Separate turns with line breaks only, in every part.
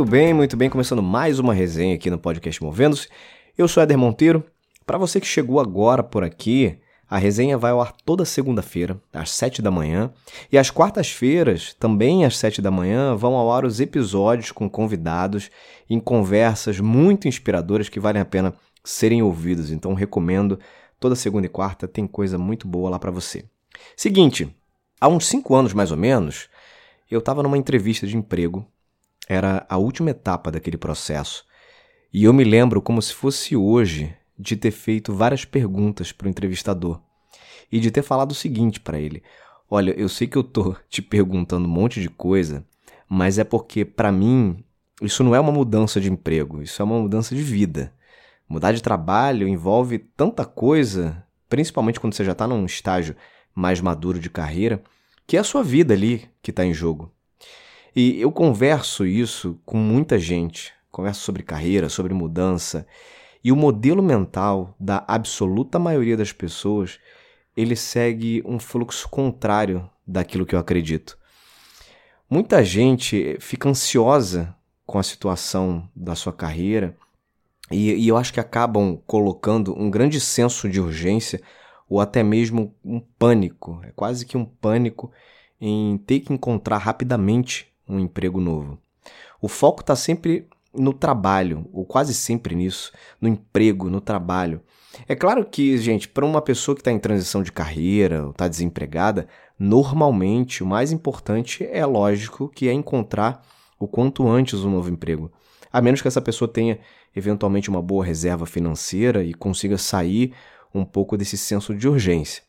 Muito bem, muito bem. Começando mais uma resenha aqui no podcast Movendo-se. Eu sou Éder Monteiro. Para você que chegou agora por aqui, a resenha vai ao ar toda segunda-feira, às 7 da manhã. E às quartas-feiras, também às 7 da manhã, vão ao ar os episódios com convidados em conversas muito inspiradoras que valem a pena serem ouvidos. Então recomendo. Toda segunda e quarta tem coisa muito boa lá para você. Seguinte, há uns 5 anos mais ou menos, eu estava numa entrevista de emprego era a última etapa daquele processo. E eu me lembro como se fosse hoje de ter feito várias perguntas para o entrevistador e de ter falado o seguinte para ele: Olha, eu sei que eu tô te perguntando um monte de coisa, mas é porque para mim isso não é uma mudança de emprego, isso é uma mudança de vida. Mudar de trabalho envolve tanta coisa, principalmente quando você já está num estágio mais maduro de carreira, que é a sua vida ali que está em jogo. E eu converso isso com muita gente, converso sobre carreira, sobre mudança, e o modelo mental da absoluta maioria das pessoas, ele segue um fluxo contrário daquilo que eu acredito. Muita gente fica ansiosa com a situação da sua carreira e, e eu acho que acabam colocando um grande senso de urgência ou até mesmo um pânico, é quase que um pânico em ter que encontrar rapidamente um emprego novo. O foco está sempre no trabalho, ou quase sempre nisso, no emprego, no trabalho. É claro que, gente, para uma pessoa que está em transição de carreira ou está desempregada, normalmente o mais importante é lógico que é encontrar o quanto antes um novo emprego. A menos que essa pessoa tenha eventualmente uma boa reserva financeira e consiga sair um pouco desse senso de urgência.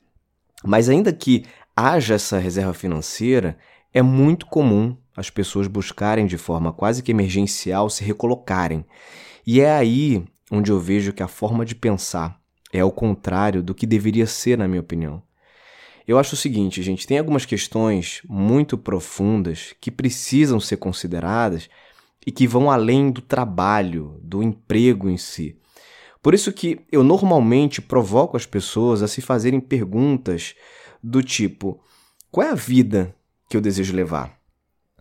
Mas ainda que haja essa reserva financeira, é muito comum as pessoas buscarem de forma quase que emergencial se recolocarem. E é aí onde eu vejo que a forma de pensar é ao contrário do que deveria ser, na minha opinião. Eu acho o seguinte, gente, tem algumas questões muito profundas que precisam ser consideradas e que vão além do trabalho, do emprego em si. Por isso que eu normalmente provoco as pessoas a se fazerem perguntas do tipo: qual é a vida que eu desejo levar?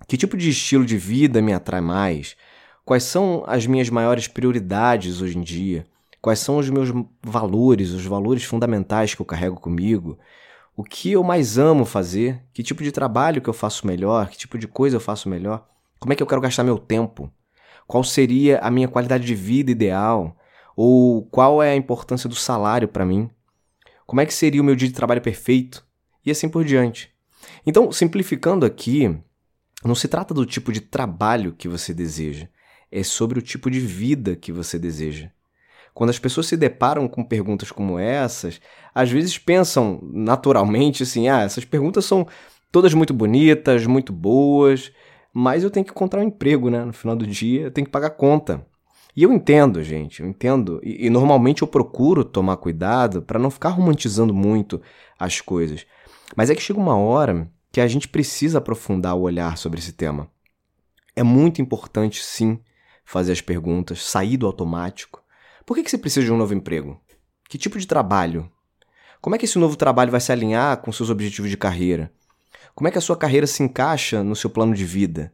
Que tipo de estilo de vida me atrai mais? Quais são as minhas maiores prioridades hoje em dia? Quais são os meus valores, os valores fundamentais que eu carrego comigo? O que eu mais amo fazer? Que tipo de trabalho que eu faço melhor? Que tipo de coisa eu faço melhor? Como é que eu quero gastar meu tempo? Qual seria a minha qualidade de vida ideal? Ou qual é a importância do salário para mim? Como é que seria o meu dia de trabalho perfeito? E assim por diante. Então, simplificando aqui, não se trata do tipo de trabalho que você deseja, é sobre o tipo de vida que você deseja. Quando as pessoas se deparam com perguntas como essas, às vezes pensam naturalmente assim: ah, essas perguntas são todas muito bonitas, muito boas, mas eu tenho que encontrar um emprego, né? No final do dia, eu tenho que pagar conta. E eu entendo, gente, eu entendo. E, e normalmente eu procuro tomar cuidado para não ficar romantizando muito as coisas. Mas é que chega uma hora que a gente precisa aprofundar o olhar sobre esse tema. É muito importante, sim, fazer as perguntas, sair do automático. Por que, que você precisa de um novo emprego? Que tipo de trabalho? Como é que esse novo trabalho vai se alinhar com seus objetivos de carreira? Como é que a sua carreira se encaixa no seu plano de vida?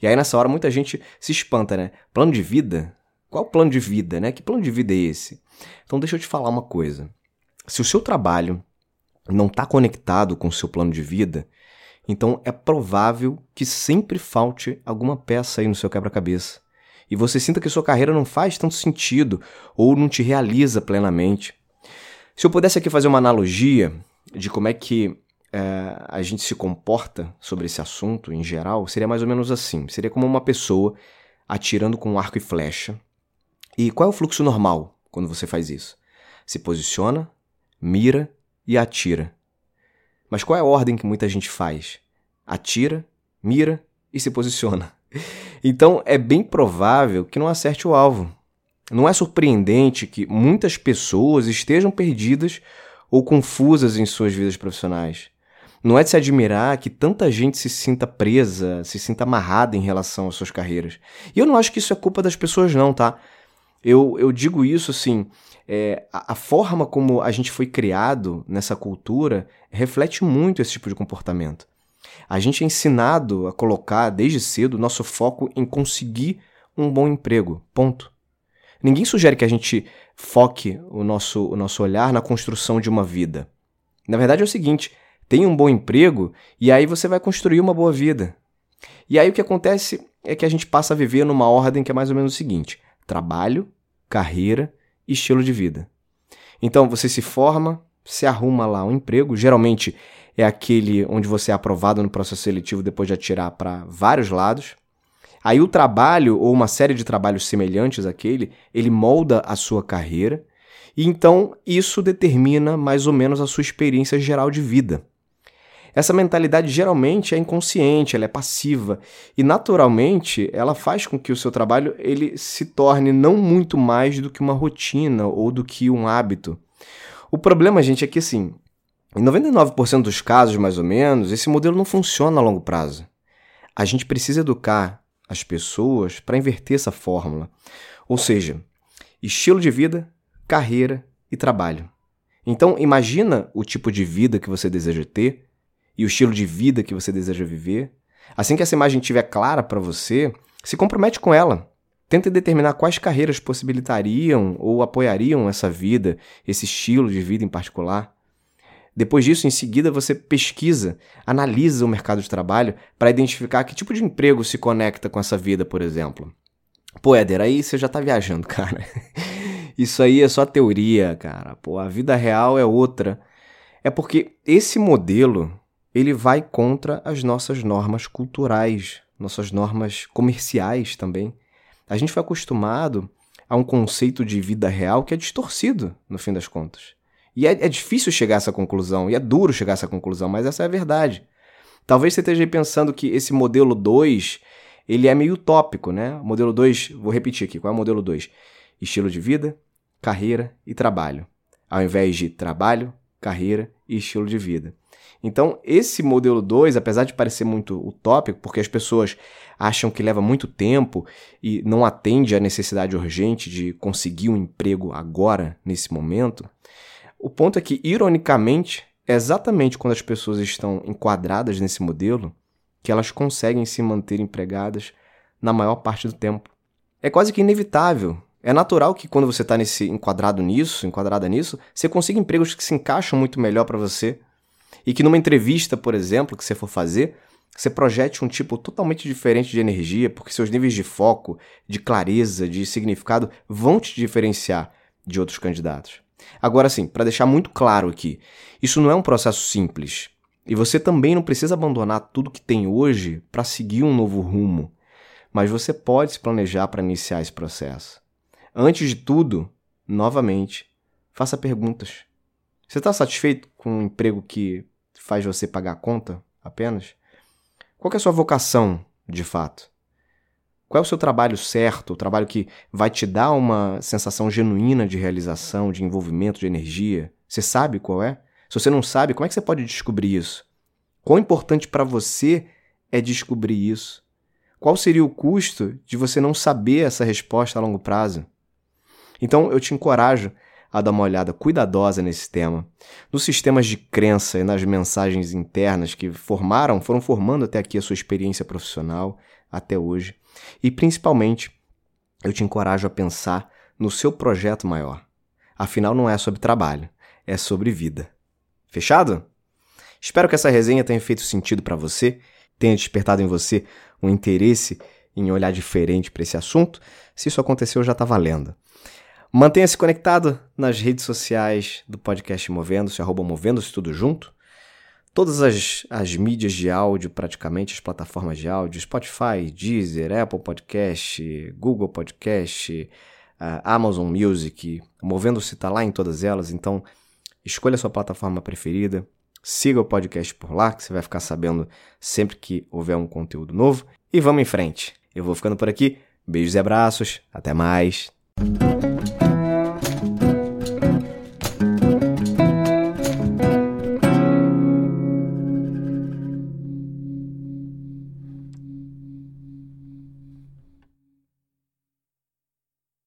E aí nessa hora muita gente se espanta, né? Plano de vida? Qual plano de vida, né? Que plano de vida é esse? Então deixa eu te falar uma coisa. Se o seu trabalho não está conectado com o seu plano de vida, então é provável que sempre falte alguma peça aí no seu quebra-cabeça. E você sinta que sua carreira não faz tanto sentido ou não te realiza plenamente. Se eu pudesse aqui fazer uma analogia de como é que é, a gente se comporta sobre esse assunto em geral, seria mais ou menos assim: seria como uma pessoa atirando com arco e flecha. E qual é o fluxo normal quando você faz isso? Se posiciona, mira e atira. Mas qual é a ordem que muita gente faz? Atira, mira e se posiciona. Então é bem provável que não acerte o alvo. Não é surpreendente que muitas pessoas estejam perdidas ou confusas em suas vidas profissionais. Não é de se admirar que tanta gente se sinta presa, se sinta amarrada em relação às suas carreiras. E eu não acho que isso é culpa das pessoas, não, tá? Eu, eu digo isso assim, é, a, a, forma como a gente foi criado nessa cultura reflete muito esse tipo de comportamento. A gente é ensinado a colocar desde cedo nosso foco em conseguir um bom emprego. Ponto. Ninguém sugere que a gente foque o nosso, o nosso olhar na construção de uma vida. Na verdade é o seguinte: tenha um bom emprego e aí você vai construir uma boa vida. E aí o que acontece é que a gente passa a viver numa ordem que é mais ou menos o seguinte: trabalho, carreira estilo de vida. Então você se forma, se arruma lá um emprego, geralmente é aquele onde você é aprovado no processo seletivo depois de atirar para vários lados. Aí o trabalho, ou uma série de trabalhos semelhantes àquele, ele molda a sua carreira, e então isso determina mais ou menos a sua experiência geral de vida. Essa mentalidade geralmente é inconsciente, ela é passiva e naturalmente ela faz com que o seu trabalho ele se torne não muito mais do que uma rotina ou do que um hábito. O problema, gente, é que assim, em 99% dos casos, mais ou menos, esse modelo não funciona a longo prazo. A gente precisa educar as pessoas para inverter essa fórmula. Ou seja, estilo de vida, carreira e trabalho. Então, imagina o tipo de vida que você deseja ter e o estilo de vida que você deseja viver. Assim que essa imagem estiver clara para você, se compromete com ela. Tente determinar quais carreiras possibilitariam ou apoiariam essa vida, esse estilo de vida em particular. Depois disso, em seguida, você pesquisa, analisa o mercado de trabalho para identificar que tipo de emprego se conecta com essa vida, por exemplo. Pô, Éder, aí você já tá viajando, cara. Isso aí é só teoria, cara. Pô, a vida real é outra. É porque esse modelo ele vai contra as nossas normas culturais, nossas normas comerciais também. A gente foi acostumado a um conceito de vida real que é distorcido, no fim das contas. E é, é difícil chegar a essa conclusão, e é duro chegar a essa conclusão, mas essa é a verdade. Talvez você esteja pensando que esse modelo 2, ele é meio utópico, né? Modelo 2, vou repetir aqui, qual é o modelo 2? Estilo de vida, carreira e trabalho. Ao invés de trabalho, carreira e estilo de vida. Então, esse modelo 2, apesar de parecer muito utópico, porque as pessoas acham que leva muito tempo e não atende à necessidade urgente de conseguir um emprego agora, nesse momento, o ponto é que, ironicamente, é exatamente quando as pessoas estão enquadradas nesse modelo que elas conseguem se manter empregadas na maior parte do tempo. É quase que inevitável. É natural que quando você está nesse enquadrado nisso, enquadrada nisso, você consiga empregos que se encaixam muito melhor para você e que numa entrevista, por exemplo, que você for fazer, você projete um tipo totalmente diferente de energia, porque seus níveis de foco, de clareza, de significado vão te diferenciar de outros candidatos. Agora sim, para deixar muito claro aqui, isso não é um processo simples. E você também não precisa abandonar tudo que tem hoje para seguir um novo rumo. Mas você pode se planejar para iniciar esse processo. Antes de tudo, novamente, faça perguntas. Você está satisfeito com um emprego que faz você pagar a conta apenas? Qual é a sua vocação, de fato? Qual é o seu trabalho certo, o trabalho que vai te dar uma sensação genuína de realização, de envolvimento, de energia? Você sabe qual é? Se você não sabe, como é que você pode descobrir isso? Quão importante para você é descobrir isso? Qual seria o custo de você não saber essa resposta a longo prazo? Então eu te encorajo a dar uma olhada cuidadosa nesse tema, nos sistemas de crença e nas mensagens internas que formaram, foram formando até aqui a sua experiência profissional até hoje. E principalmente, eu te encorajo a pensar no seu projeto maior. Afinal, não é sobre trabalho, é sobre vida. Fechado? Espero que essa resenha tenha feito sentido para você, tenha despertado em você um interesse em olhar diferente para esse assunto. Se isso aconteceu, já está valendo. Mantenha-se conectado nas redes sociais do podcast Movendo-se, arroba Movendo-se tudo junto. Todas as, as mídias de áudio, praticamente, as plataformas de áudio, Spotify, Deezer, Apple Podcast, Google Podcast, uh, Amazon Music, Movendo-se está lá em todas elas, então escolha a sua plataforma preferida, siga o podcast por lá, que você vai ficar sabendo sempre que houver um conteúdo novo. E vamos em frente. Eu vou ficando por aqui. Beijos e abraços. Até mais.